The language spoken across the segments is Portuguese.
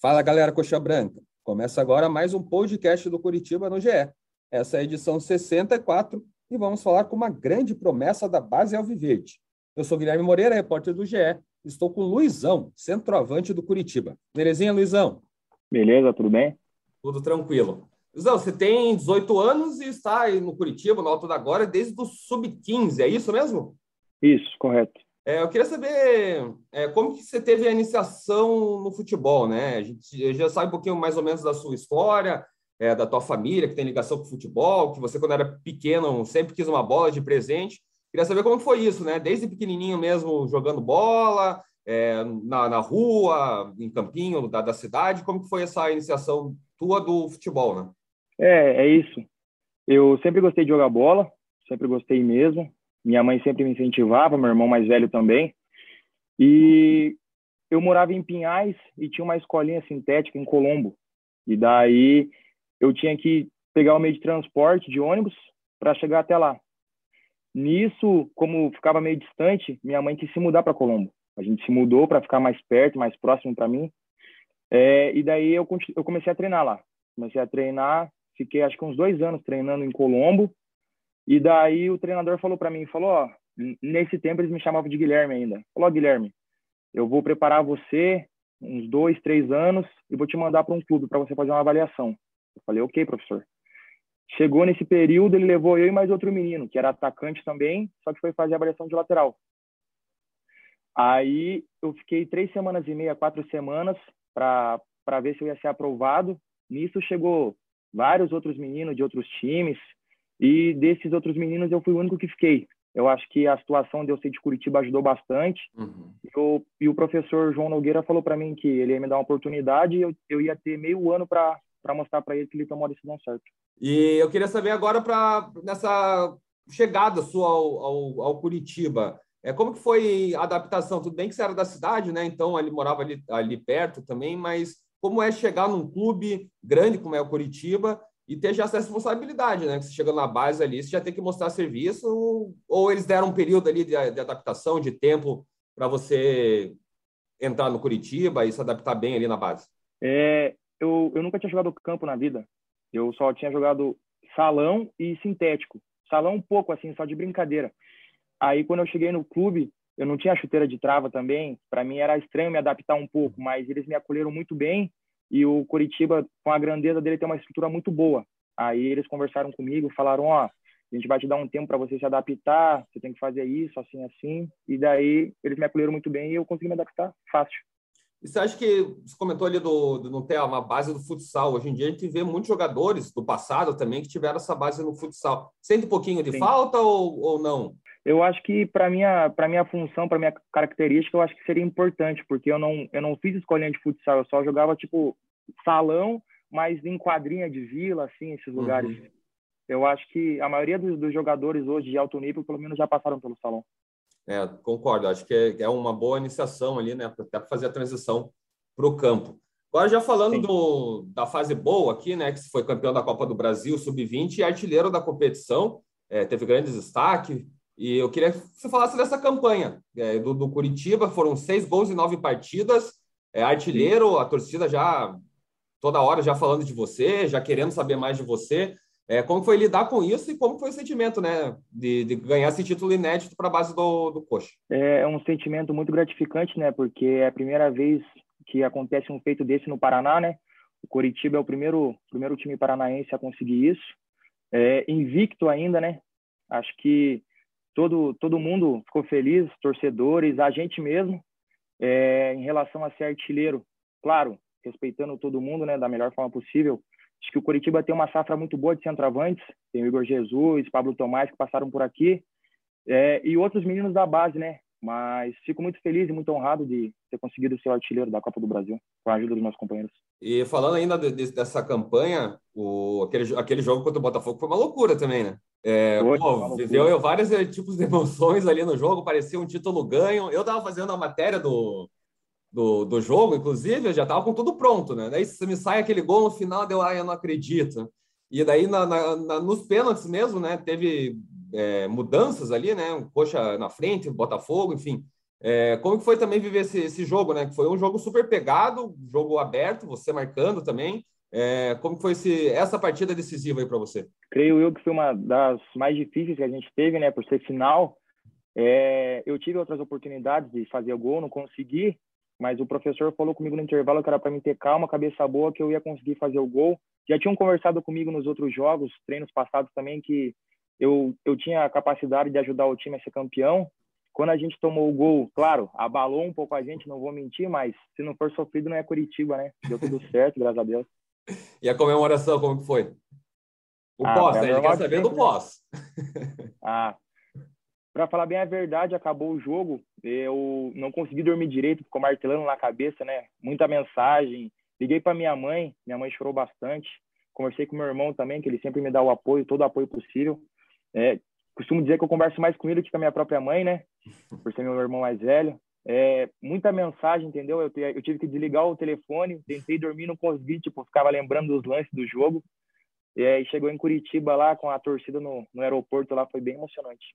Fala galera Coxa Branca, começa agora mais um podcast do Curitiba no GE. Essa é a edição 64 e vamos falar com uma grande promessa da base Alviverde. Eu sou Guilherme Moreira, repórter do GE. Estou com o Luizão, centroavante do Curitiba. Belezinha, Luizão? Beleza, tudo bem? Tudo tranquilo. Luizão, você tem 18 anos e está aí no Curitiba, no Alto da Glória, desde o Sub-15, é isso mesmo? Isso, correto. É, eu queria saber é, como que você teve a iniciação no futebol, né? A gente já sabe um pouquinho mais ou menos da sua história, é, da tua família, que tem ligação com o futebol, que você, quando era pequeno, sempre quis uma bola de presente. Queria saber como foi isso, né? Desde pequenininho mesmo, jogando bola, é, na, na, rua, em campinho da, da, cidade. Como que foi essa iniciação tua do futebol, né? É, é isso. Eu sempre gostei de jogar bola, sempre gostei mesmo. Minha mãe sempre me incentivava, meu irmão mais velho também. E eu morava em Pinhais e tinha uma escolinha sintética em Colombo. E daí eu tinha que pegar o meio de transporte de ônibus para chegar até lá. Nisso, como ficava meio distante, minha mãe quis se mudar para Colombo. A gente se mudou para ficar mais perto, mais próximo para mim. É, e daí eu, eu comecei a treinar lá. Comecei a treinar, fiquei acho que uns dois anos treinando em Colombo. E daí o treinador falou para mim, falou, ó, nesse tempo eles me chamavam de Guilherme ainda. Falou, Guilherme, eu vou preparar você uns dois, três anos e vou te mandar para um clube para você fazer uma avaliação. Eu falei, ok, professor. Chegou nesse período, ele levou eu e mais outro menino, que era atacante também, só que foi fazer avaliação de lateral. Aí eu fiquei três semanas e meia, quatro semanas para ver se eu ia ser aprovado. Nisso chegou vários outros meninos de outros times, e desses outros meninos, eu fui o único que fiquei. Eu acho que a situação de eu ser de Curitiba ajudou bastante. Uhum. Eu, e o professor João Nogueira falou para mim que ele ia me dar uma oportunidade e eu, eu ia ter meio ano para mostrar para ele que ele tomou a decisão certa. E eu queria saber agora, para nessa chegada sua ao, ao, ao, Curitiba, é, como que foi a adaptação? Tudo bem que você era da cidade, né? Então, ele morava ali, ali perto também, mas como é chegar num clube grande como é o Curitiba e ter já essa responsabilidade, né? Que você chega na base ali, você já tem que mostrar serviço, ou eles deram um período ali de, de adaptação, de tempo, para você entrar no Curitiba e se adaptar bem ali na base? É, eu, eu nunca tinha jogado campo na vida. Eu só tinha jogado salão e sintético. Salão um pouco, assim, só de brincadeira. Aí, quando eu cheguei no clube, eu não tinha chuteira de trava também. Para mim era estranho me adaptar um pouco, mas eles me acolheram muito bem e o Curitiba, com a grandeza dele, tem uma estrutura muito boa. Aí eles conversaram comigo, falaram, ó, a gente vai te dar um tempo para você se adaptar, você tem que fazer isso, assim, assim. E daí eles me acolheram muito bem e eu consegui me adaptar fácil. E você acha que, você comentou ali do, do não ter uma base do futsal, hoje em dia a gente vê muitos jogadores do passado também que tiveram essa base no futsal. Sente um pouquinho de Sim. falta ou, ou não? Eu acho que para minha para minha função, para minha característica, eu acho que seria importante, porque eu não eu não fiz escolinha de futsal, eu só jogava tipo salão, mas em quadrinha de vila, assim, esses lugares. Uhum. Eu acho que a maioria dos, dos, jogadores hoje de alto nível, pelo menos, já passaram pelo salão. É, concordo. Acho que é, é uma boa iniciação ali, né? Até para fazer a transição para o campo. Agora, já falando do, da fase boa aqui, né? Que foi campeão da Copa do Brasil, sub-20 e artilheiro da competição, é, teve grande destaque. E eu queria que você falasse dessa campanha é, do, do, Curitiba. Foram seis gols em nove partidas. É, artilheiro, a torcida já toda hora já falando de você, já querendo saber mais de você. É, como foi lidar com isso e como foi o sentimento, né, de, de ganhar esse título inédito para a base do, do Coxa? É um sentimento muito gratificante, né, porque é a primeira vez que acontece um feito desse no Paraná, né? O Coritiba é o primeiro primeiro time paranaense a conseguir isso, é, invicto ainda, né? Acho que todo, todo mundo ficou feliz, torcedores, a gente mesmo, é, em relação a ser artilheiro. Claro, respeitando todo mundo, né, da melhor forma possível. Acho que o Coritiba tem uma safra muito boa de centroavantes, tem o Igor Jesus, Pablo Tomás, que passaram por aqui, é, e outros meninos da base, né? Mas fico muito feliz e muito honrado de ter conseguido ser o artilheiro da Copa do Brasil, com a ajuda dos meus companheiros. E falando ainda de, de, dessa campanha, o, aquele, aquele jogo contra o Botafogo foi uma loucura também, né? É, foi, pô, viveu vários eh, tipos de emoções ali no jogo, parecia um título ganho. Eu estava fazendo a matéria do, do, do jogo, inclusive, eu já estava com tudo pronto, né? Daí você me sai aquele gol no final, deu, ai, eu não acredito. E daí, na, na, na nos pênaltis mesmo, né? Teve é, mudanças ali, né? Um coxa na frente, Botafogo, enfim. É, como que foi também viver esse, esse jogo, né? Que foi um jogo super pegado, jogo aberto, você marcando também. É, como foi esse, essa partida decisiva aí para você? Creio eu que foi uma das mais difíceis que a gente teve, né? Por ser final. É, eu tive outras oportunidades de fazer o gol, não consegui, mas o professor falou comigo no intervalo que era para mim ter calma, cabeça boa, que eu ia conseguir fazer o gol. Já tinham conversado comigo nos outros jogos, treinos passados também, que eu, eu tinha a capacidade de ajudar o time a ser campeão. Quando a gente tomou o gol, claro, abalou um pouco a gente, não vou mentir, mas se não for sofrido, não é Curitiba, né? Deu tudo certo, graças a Deus. E a comemoração, como que foi? O ah, pós, né? A gente quer saber do pós. Ah, para falar bem a verdade, acabou o jogo, eu não consegui dormir direito, ficou martelando na cabeça, né? Muita mensagem. Liguei para minha mãe, minha mãe chorou bastante. Conversei com meu irmão também, que ele sempre me dá o apoio, todo o apoio possível. É, costumo dizer que eu converso mais com ele que com a minha própria mãe, né? Por ser meu irmão mais velho. É, muita mensagem, entendeu? Eu, eu, tive que desligar o telefone, tentei dormir, não consegui, tipo, ficava lembrando dos lances do jogo. E aí chegou em Curitiba lá com a torcida no, no aeroporto lá, foi bem emocionante.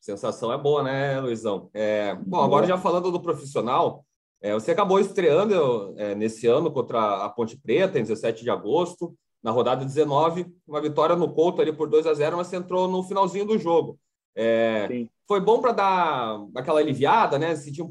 Sensação é boa, né, Luizão? É, bom, agora já falando do profissional, é, você acabou estreando é, nesse ano contra a Ponte Preta, em 17 de agosto, na rodada 19, uma vitória no Couto ali por 2 a 0 mas você entrou no finalzinho do jogo. É, foi bom para dar aquela aliviada, né? Sentir,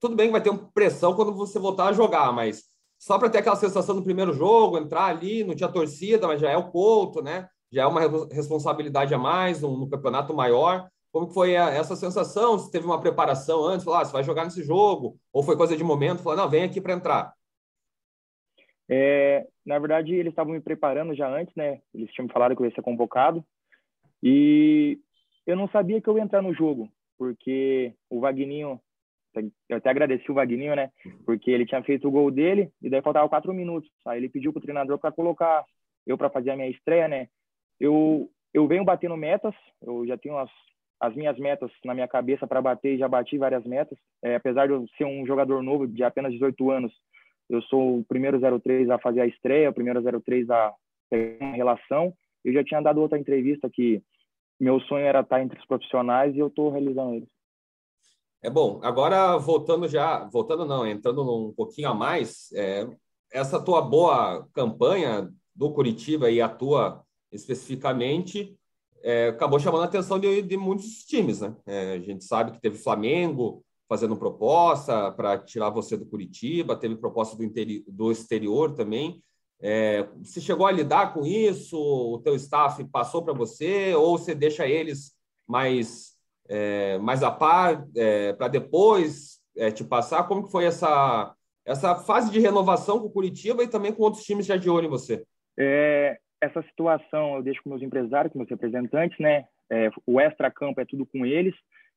tudo bem que vai ter uma pressão quando você voltar a jogar, mas só para ter aquela sensação no primeiro jogo, entrar ali, não tinha torcida, mas já é o Couto, né? Já é uma responsabilidade a mais no, no campeonato maior. Como foi essa sensação? Se teve uma preparação antes, falar, ah, você vai jogar nesse jogo? Ou foi coisa de momento, falar, não, vem aqui para entrar? É, na verdade, eles estavam me preparando já antes, né? Eles tinham me falado que eu ia ser convocado. E eu não sabia que eu ia entrar no jogo, porque o Vagninho, eu até agradeci o Vagninho, né? Porque ele tinha feito o gol dele e daí faltava quatro minutos. Aí ele pediu pro treinador para colocar eu para fazer a minha estreia, né? Eu eu venho batendo metas, eu já tenho as, as minhas metas na minha cabeça para bater e já bati várias metas. É, apesar de eu ser um jogador novo de apenas 18 anos, eu sou o primeiro 03 a fazer a estreia, o primeiro 03 a ter uma relação. Eu já tinha dado outra entrevista que meu sonho era estar entre os profissionais e eu estou realizando eles. É bom. Agora voltando já, voltando não, entrando um pouquinho a mais, é, essa tua boa campanha do Curitiba e a tua especificamente é, acabou chamando a atenção de, de muitos times, né? É, a gente sabe que teve Flamengo fazendo proposta para tirar você do Curitiba, teve proposta do, interi do exterior também. É, você chegou a lidar com isso? O teu staff passou para você ou você deixa eles mais é, mais a par é, para depois é, te passar? Como que foi essa essa fase de renovação com o Curitiba e também com outros times já de olho em você? É, essa situação eu deixo com meus empresários, com meus representantes, né? É, o extra campo é tudo com eles.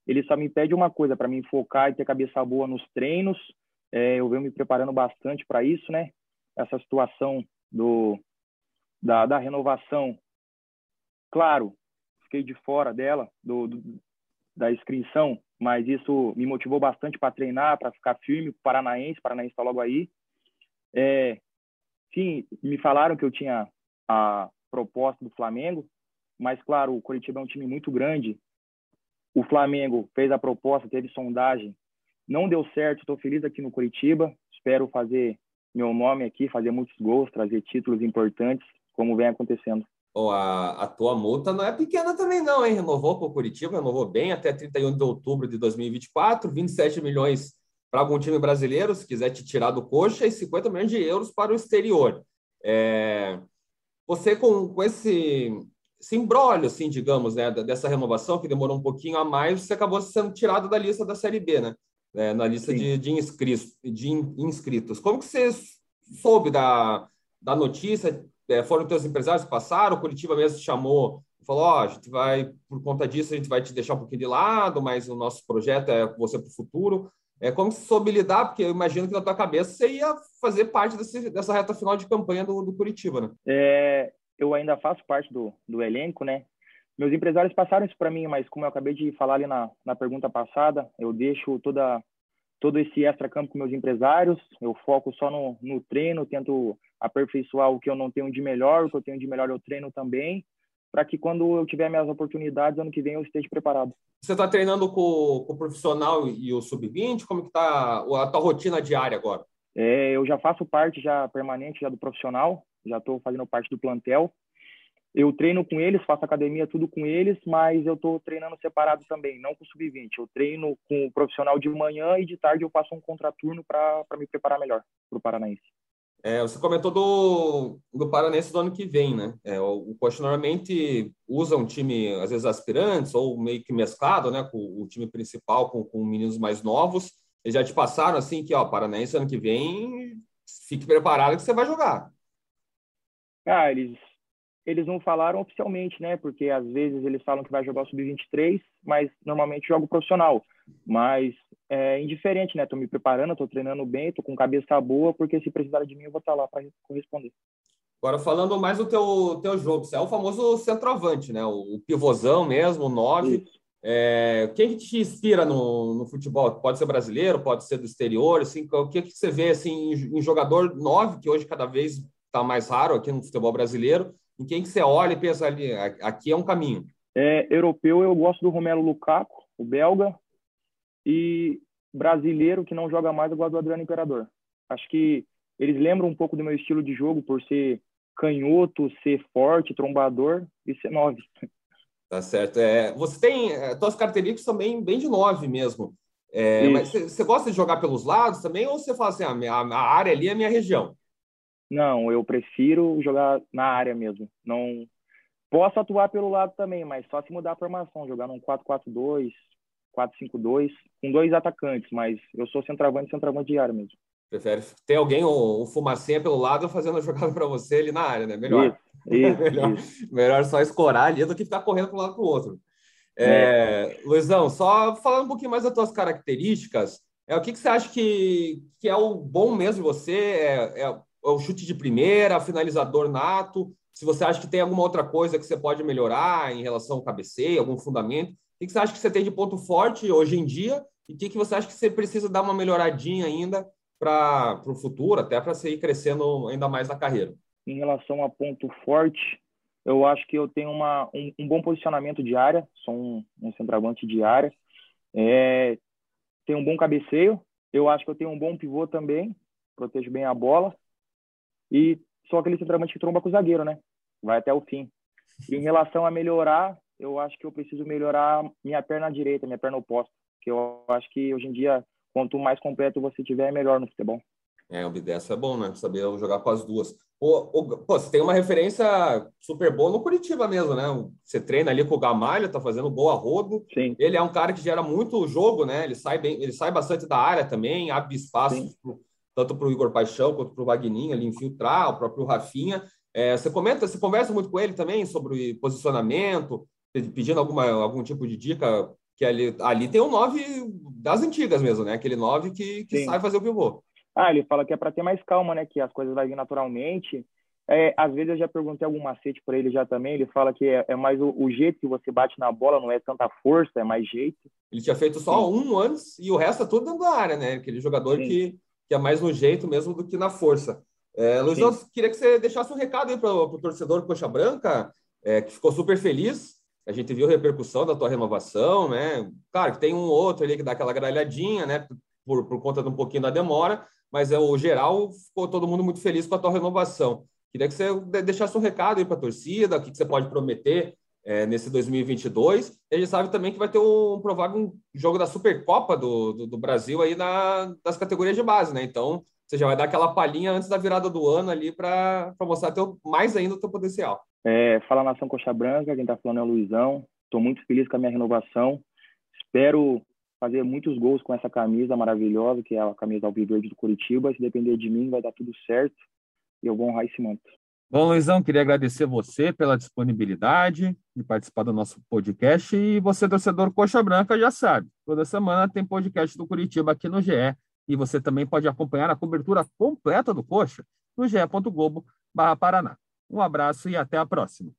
Ele só me pede uma coisa para me focar e ter cabeça boa nos treinos. eu venho me preparando bastante para isso, né? essa situação do, da, da renovação. Claro, fiquei de fora dela, do, do da inscrição, mas isso me motivou bastante para treinar, para ficar firme. Paranaense, Paranaense está logo aí. É, sim, me falaram que eu tinha a proposta do Flamengo, mas claro, o Curitiba é um time muito grande. O Flamengo fez a proposta, teve sondagem, não deu certo. Estou feliz aqui no Curitiba. Espero fazer meu nome aqui, fazer muitos gols, trazer títulos importantes, como vem acontecendo. Oh, a, a tua multa não é pequena também não, hein? Renovou com o Curitiba, renovou bem até 31 de outubro de 2024, 27 milhões para algum time brasileiro, se quiser te tirar do coxa, e 50 milhões de euros para o exterior. É... Você com, com esse, esse embrólio, assim, digamos, né, dessa renovação, que demorou um pouquinho a mais, você acabou sendo tirado da lista da Série B, né? é, na lista de, de, inscritos, de inscritos. Como que você soube da, da notícia? É, foram teus empresários que passaram? O Curitiba mesmo te chamou falou, ó, oh, a gente vai, por conta disso, a gente vai te deixar um pouquinho de lado, mas o nosso projeto é você para o futuro. É, como você soube lidar? Porque eu imagino que na tua cabeça você ia fazer parte desse, dessa reta final de campanha do, do Curitiba, né? É, eu ainda faço parte do, do elenco, né? Meus empresários passaram isso para mim, mas como eu acabei de falar ali na, na pergunta passada, eu deixo toda todo esse extra-campo com meus empresários, eu foco só no, no treino, tento aperfeiçoar o que eu não tenho de melhor, o que eu tenho de melhor eu treino também. para que quando eu tiver minhas oportunidades, ano que vem eu esteja preparado. Você está treinando com, com, o profissional e o sub-20? Como que está a tua rotina diária agora? É, eu já faço parte já permanente já do profissional, já estou fazendo parte do plantel. Eu treino com eles, faço academia tudo com eles, mas eu estou treinando separado também, não com o sub-20. Eu treino com o profissional de manhã e de tarde eu faço um contraturno para me preparar melhor para o Paranaense. É, você comentou do, do Paranense do ano que vem, né? É, o, o Coxa normalmente usa um time, às vezes, aspirantes ou meio que mesclado, né? Com o time principal, com, com meninos mais novos. Eles já te passaram assim que, ó, Paranense ano que vem, fique preparado que você vai jogar. Ah, eles, eles não falaram oficialmente, né? Porque às vezes eles falam que vai jogar o Sub-23, mas normalmente jogo profissional. Mas é indiferente, né? Tô me preparando, tô treinando bem, tô com cabeça boa, porque se precisar de mim eu vou estar tá lá para corresponder. Agora, falando mais do teu, teu jogo, você é o famoso centroavante, né? O, pivôzão mesmo, o nove. É, quem que te inspira no, no, futebol? Pode ser brasileiro, pode ser do exterior, assim, o que, que você vê assim, em, jogador nove, que hoje cada vez está mais raro aqui no futebol brasileiro, em quem que você olha e pensa ali, aqui é um caminho? É, europeu, eu gosto do Romelo Lukaku, o belga, e brasileiro que não joga mais, eu gosto do Adriano Imperador. Acho que eles lembram um pouco do meu estilo de jogo por ser canhoto, ser forte, trombador e ser nove. Tá certo. É, você tem. É, tuas características também bem de nove mesmo. É, mas você gosta de jogar pelos lados também, ou você fala assim, a, minha, a área ali é a minha região? Não, eu prefiro jogar na área mesmo. Não posso atuar pelo lado também, mas só se mudar a formação, jogar num 4-4-2, 4-5-2, com dois atacantes, mas eu sou centroavante e centroavante de área mesmo. Prefere ter alguém, o, o fumacinha pelo lado, fazendo a jogada para você ali na área, né? Melhor. Isso, isso, melhor, isso. melhor só escorar ali do que ficar correndo para um lado para o outro. É, é. Luizão, só falando um pouquinho mais das tuas características, é, o que, que você acha que, que é o bom mesmo de você? É, é, o chute de primeira, finalizador nato? Se você acha que tem alguma outra coisa que você pode melhorar em relação ao cabeceio, algum fundamento? O que você acha que você tem de ponto forte hoje em dia? E o que você acha que você precisa dar uma melhoradinha ainda para o futuro, até para você ir crescendo ainda mais na carreira? Em relação a ponto forte, eu acho que eu tenho uma, um, um bom posicionamento de área, sou um, um centroavante de área. É, tenho um bom cabeceio, eu acho que eu tenho um bom pivô também, protejo bem a bola. E sou aquele centroavante que tromba com o zagueiro, né? Vai até o fim. E em relação a melhorar, eu acho que eu preciso melhorar minha perna direita, minha perna oposta, que eu acho que hoje em dia, quanto mais completo você tiver, é melhor no futebol. É, o Bidessa é bom, né? Saber jogar com as duas. Pô, pô, você tem uma referência super boa no Curitiba mesmo, né? Você treina ali com o Gamalho, tá fazendo boa rodo. Sim. Ele é um cara que gera muito jogo, né? Ele sai bem, ele sai bastante da área também, abre espaço tanto para o Igor Paixão quanto para o Vagninho ali infiltrar, o próprio Rafinha. É, você comenta, você conversa muito com ele também sobre posicionamento, pedindo alguma, algum tipo de dica, que ali, ali tem um 9 das antigas mesmo, né? Aquele 9 que, que sai fazer o pivô. Ah, ele fala que é para ter mais calma, né? Que as coisas vão vir naturalmente. É, às vezes eu já perguntei algum macete para ele já também. Ele fala que é, é mais o, o, jeito que você bate na bola, não é tanta força, é mais jeito. Ele tinha feito só Sim. um antes e o resto é tudo dentro da área, né? Aquele jogador que, que é mais no jeito mesmo do que na força. É, Luiz, eu queria que você deixasse um recado aí para o torcedor Coxa Branca, é, que ficou super feliz a gente viu a repercussão da tua renovação, né? Claro que tem um outro ali que dá aquela gralhadinha, né? Por, por conta de um pouquinho da demora, mas é o geral ficou todo mundo muito feliz com a tua renovação. Queria que você deixasse um recado aí para a torcida, o que, que você pode prometer é, nesse 2022. E a gente sabe também que vai ter um provável jogo da Supercopa do, do, do, Brasil aí na, das categorias de base, né? Então, você já vai dar aquela palhinha antes da virada do ano ali para mostrar teu, mais ainda o teu potencial. É, fala Nação Coxa Branca, quem está falando é o Luizão. Estou muito feliz com a minha renovação. Espero fazer muitos gols com essa camisa maravilhosa, que é a camisa alviverde do Curitiba. Se depender de mim, vai dar tudo certo e eu vou honrar esse manto. Bom, Luizão, queria agradecer você pela disponibilidade de participar do nosso podcast. E você, torcedor Coxa Branca, já sabe, toda semana tem podcast do Curitiba aqui no GE. E você também pode acompanhar a cobertura completa do Coxa no ge.globo.paraná. Um abraço e até a próxima.